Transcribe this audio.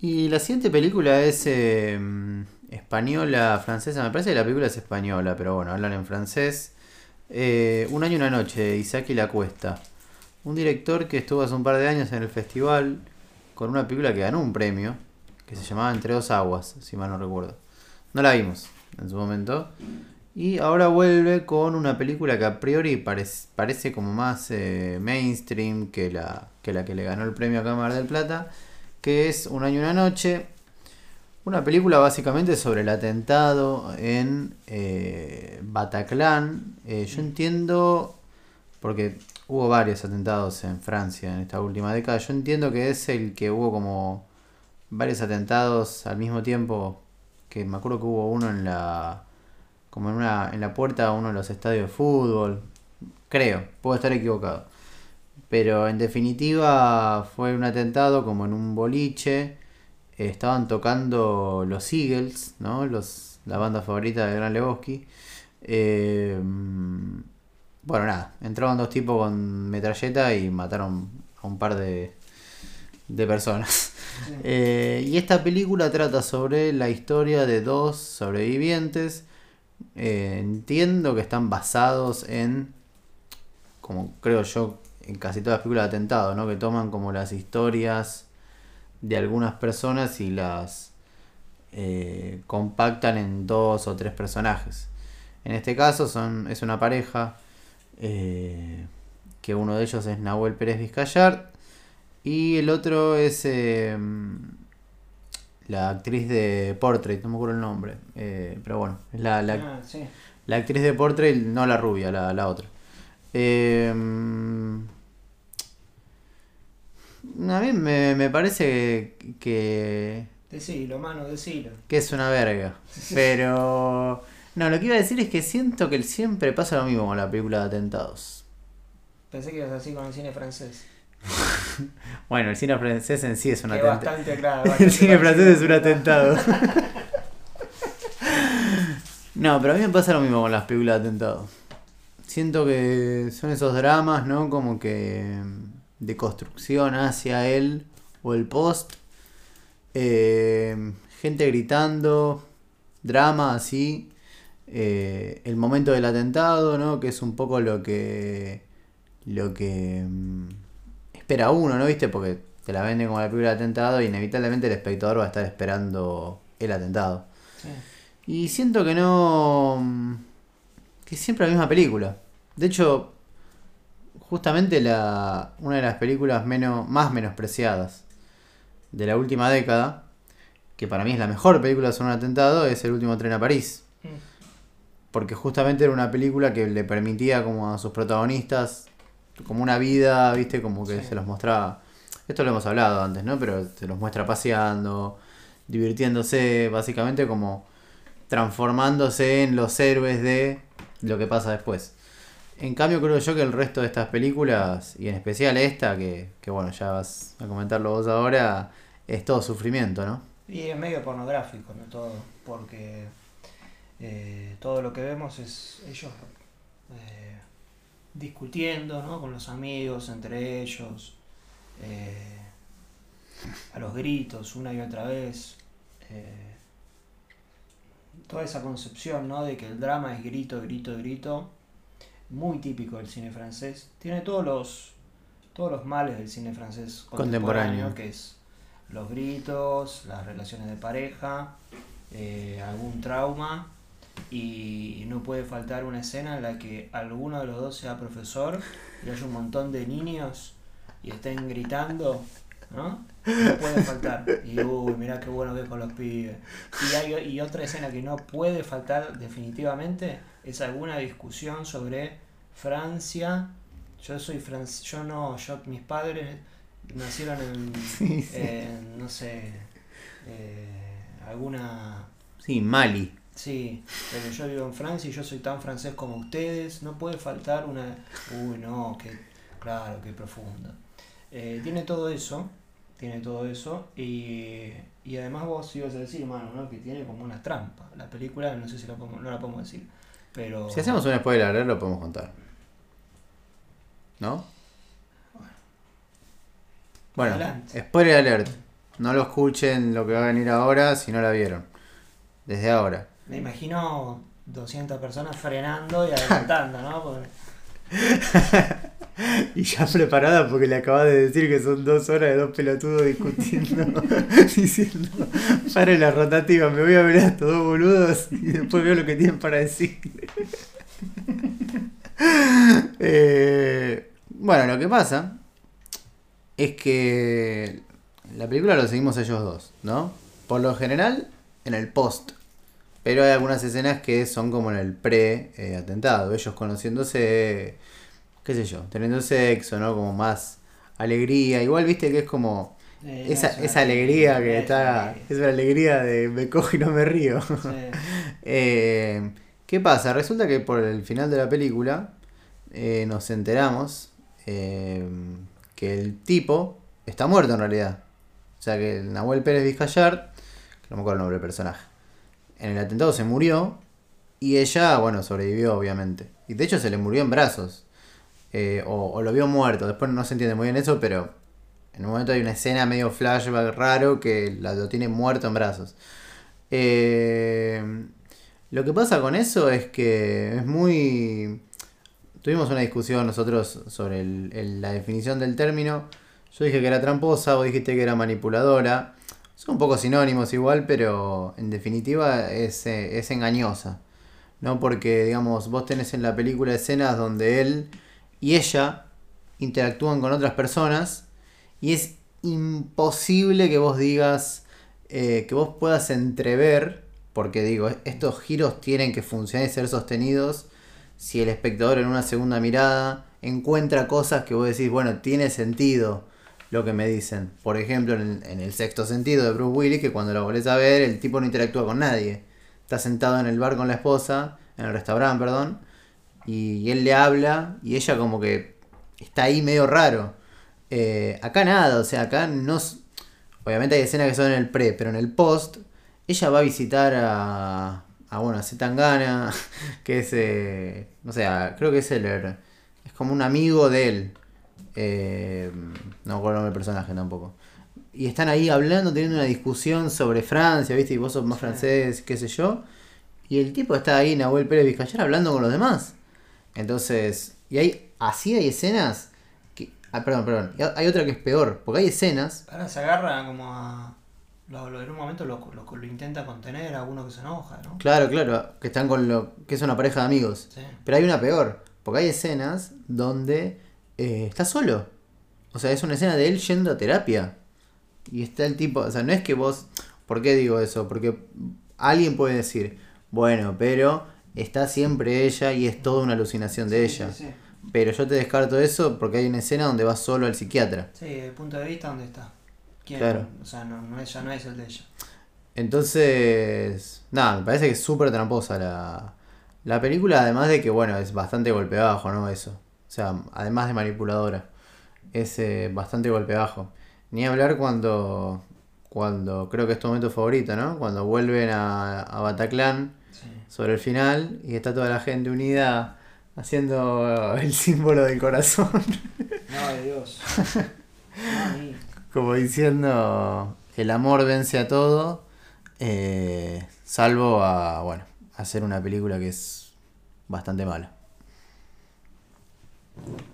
Y la siguiente película es eh, española, francesa. Me parece que la película es española, pero bueno, hablan en francés. Eh, un año y una noche, Isaac y la Cuesta. Un director que estuvo hace un par de años en el festival con una película que ganó un premio, que se llamaba Entre dos aguas, si mal no recuerdo. No la vimos en su momento. Y ahora vuelve con una película que a priori parece, parece como más eh, mainstream que la, que la que le ganó el premio a Cámara del Plata, que es Un año y una noche. Una película básicamente sobre el atentado en eh, Bataclan. Eh, yo entiendo, porque hubo varios atentados en Francia en esta última década, yo entiendo que es el que hubo como varios atentados al mismo tiempo, que me acuerdo que hubo uno en la como en una en la puerta de uno de los estadios de fútbol, creo, puedo estar equivocado. Pero en definitiva fue un atentado como en un boliche. estaban tocando los Eagles, ¿no? Los, la banda favorita de Gran Lebowski. Eh, bueno, nada, entraron dos tipos con metralleta y mataron a un par de, de personas. Eh, y esta película trata sobre la historia de dos sobrevivientes. Eh, entiendo que están basados en, como creo yo, en casi todas las películas de atentado, ¿no? Que toman como las historias de algunas personas y las eh, compactan en dos o tres personajes. En este caso son, es una pareja eh, que uno de ellos es Nahuel Pérez Vizcayar y el otro es eh, la actriz de Portrait, no me acuerdo el nombre, eh, pero bueno, es la, la, Ah, sí. la actriz de Portrait, no la rubia, la, la otra. A mí me, me parece que, Decilo, mano, decilo. que es una verga. Pero... No, lo que iba a decir es que siento que siempre pasa lo mismo con la película de atentados. Pensé que ibas así con el cine francés. Bueno, el cine francés en sí es un atentado. bastante claro. El cine francés es un atentado. No, pero a mí me pasa lo mismo con las películas de atentados. Siento que son esos dramas, ¿no? Como que de construcción hacia él o el post. Eh, gente gritando, drama así. Eh, el momento del atentado, ¿no? Que es un poco lo que lo que mm, espera uno, ¿no? ¿Viste? Porque te la venden como la película de atentado y inevitablemente el espectador va a estar esperando el atentado. Sí. Y siento que no. mm, que siempre la misma película. De hecho, justamente la, una de las películas menos, más menospreciadas de la última década, que para mí es la mejor película sobre un atentado, es El último tren a París. Mm. Porque justamente era una película que le permitía como a sus protagonistas como una vida, viste, como que Sí. se los mostraba. Esto lo hemos hablado antes, ¿no? Pero se los muestra paseando, divirtiéndose, básicamente como transformándose en los héroes de lo que pasa después. En cambio creo yo que el resto de estas películas, y en especial esta, que, que bueno, ya vas a comentarlo vos ahora, es todo sufrimiento, ¿no? Y es medio pornográfico, ¿no? Todo, porque eh, todo lo que vemos es ellos eh, discutiendo, ¿no? Con los amigos, entre ellos, eh, a los gritos, una y otra vez. toda esa concepción, ¿no? De que el drama es grito, grito, grito, muy típico del cine francés. Tiene todos los, todos los males del cine francés Contemporáneo. contemporáneo, que es los gritos, las relaciones de pareja, eh, algún trauma y no puede faltar una escena en la que alguno de los dos sea profesor y haya un montón de niños y estén gritando, ¿no? No puede faltar. Y uy, mirá qué bueno que es con los pibes. Y, hay, y otra escena que no puede faltar definitivamente es alguna discusión sobre Francia. Yo soy francés, yo no, yo, mis padres nacieron en, Sí, sí. en, no sé, eh, alguna Sí, Mali. Sí, pero yo vivo en Francia y yo soy tan francés como ustedes. No puede faltar una. Uy, no, que. Claro, qué profundo. Eh, tiene todo eso. Tiene todo eso. Y, y además vos ibas a decir, mano, ¿no? Que tiene como una trampa. La película, no sé si la podemos, no la podemos decir. Pero. Si hacemos un spoiler alert, lo podemos contar. ¿No? Bueno, Adelante. spoiler alert. no lo escuchen lo que va a venir ahora si no la vieron. Desde ahora. Me imagino 200 personas frenando y adelantando, ¿no? Porque- Y ya preparada porque le acabas de decir que son dos horas de dos pelotudos discutiendo, diciendo, pare la rotativa, me voy a ver a estos dos boludos y después veo lo que tienen para decir. Eh, bueno, lo que pasa es que la película lo seguimos ellos dos, ¿no? Por lo general, en el post. Pero hay algunas escenas que son como en el pre-atentado. Ellos conociéndose, qué sé yo, teniendo sexo, ¿no? Como más alegría. Igual viste que es como Eh, esa, es esa alegría que es está... Es una alegría de me cojo y no me río. Sí. Eh, ¿Qué pasa? Resulta que por el final de la película eh, nos enteramos que el tipo está muerto en realidad. O sea que el Nahuel Pérez Vizcayar, que no me acuerdo el nombre del personaje, en el atentado se murió y ella, bueno, sobrevivió obviamente. Y de hecho se le murió en brazos. Eh, o, lo vio muerto. Después no se entiende muy bien eso, pero en un momento hay una escena medio flashback raro que lo tiene muerto en brazos. Eh, lo que pasa con eso es que es muy... Tuvimos una discusión nosotros sobre el- la definición del término. Yo dije que era tramposa, vos dijiste que era manipuladora. Son un poco sinónimos igual, pero en definitiva es, eh, es engañosa. ¿No? Porque, digamos, vos tenés en la película escenas donde él y ella interactúan con otras personas y es imposible que vos digas, eh, que vos puedas entrever, porque digo, estos giros tienen que funcionar y ser sostenidos si el espectador en una segunda mirada encuentra cosas que vos decís, bueno, tiene sentido lo que me dicen. Por ejemplo, en, en el sexto sentido de Bruce Willis, que cuando lo volvés a ver, el tipo no interactúa con nadie. Está sentado en el bar con la esposa, en el restaurante, perdón, y, y él le habla y ella como que está ahí medio raro. Eh, acá nada, o sea, acá no... Obviamente hay escenas que son en el pre, pero en el post, ella va a visitar a... A bueno, a Zetangana, que es... eh, no sé, creo que es el... Es como un amigo de él. Eh, no me acuerdo el nombre del personaje tampoco. Y están ahí hablando, teniendo una discusión sobre Francia, ¿viste? Y vos sos más francés, qué sé yo. Y el tipo está ahí, Nahuel Pérez Vizcayar, hablando con los demás. Entonces, y hay, así hay escenas que... Ah, perdón, perdón. Hay otra que es peor, porque hay escenas... Ahora se agarra como a. Lo, lo- en un momento lo, lo, lo intenta contener a uno que se enoja, ¿no? Claro, claro, que están con lo... que es una pareja de amigos. Sí. Pero hay una peor, porque hay escenas donde eh, está solo. O sea, es una escena de él yendo a terapia. Y está el tipo, o sea, no es que vos... ¿Por qué digo eso? Porque alguien puede decir, bueno, pero está siempre ella y es toda una alucinación de ella. Pero yo te descarto eso porque hay una escena donde va solo al psiquiatra. Sí, el punto de vista, ¿dónde está? ¿Quién? Claro. O sea, no, no es, ya no es el de ella. Entonces, nada, me parece que es súper tramposa la, la película, además de que, bueno, es bastante golpe bajo, ¿no? Eso. O sea, además de manipuladora, es eh, bastante golpe bajo. Ni hablar cuando, cuando, creo que es tu momento favorito, ¿no? Cuando vuelven a, a Bataclan Sí. sobre el final y está toda la gente unida haciendo el símbolo del corazón, No, de Dios. Como diciendo, el amor vence a todo, eh, salvo a, bueno, hacer una película que es bastante mala.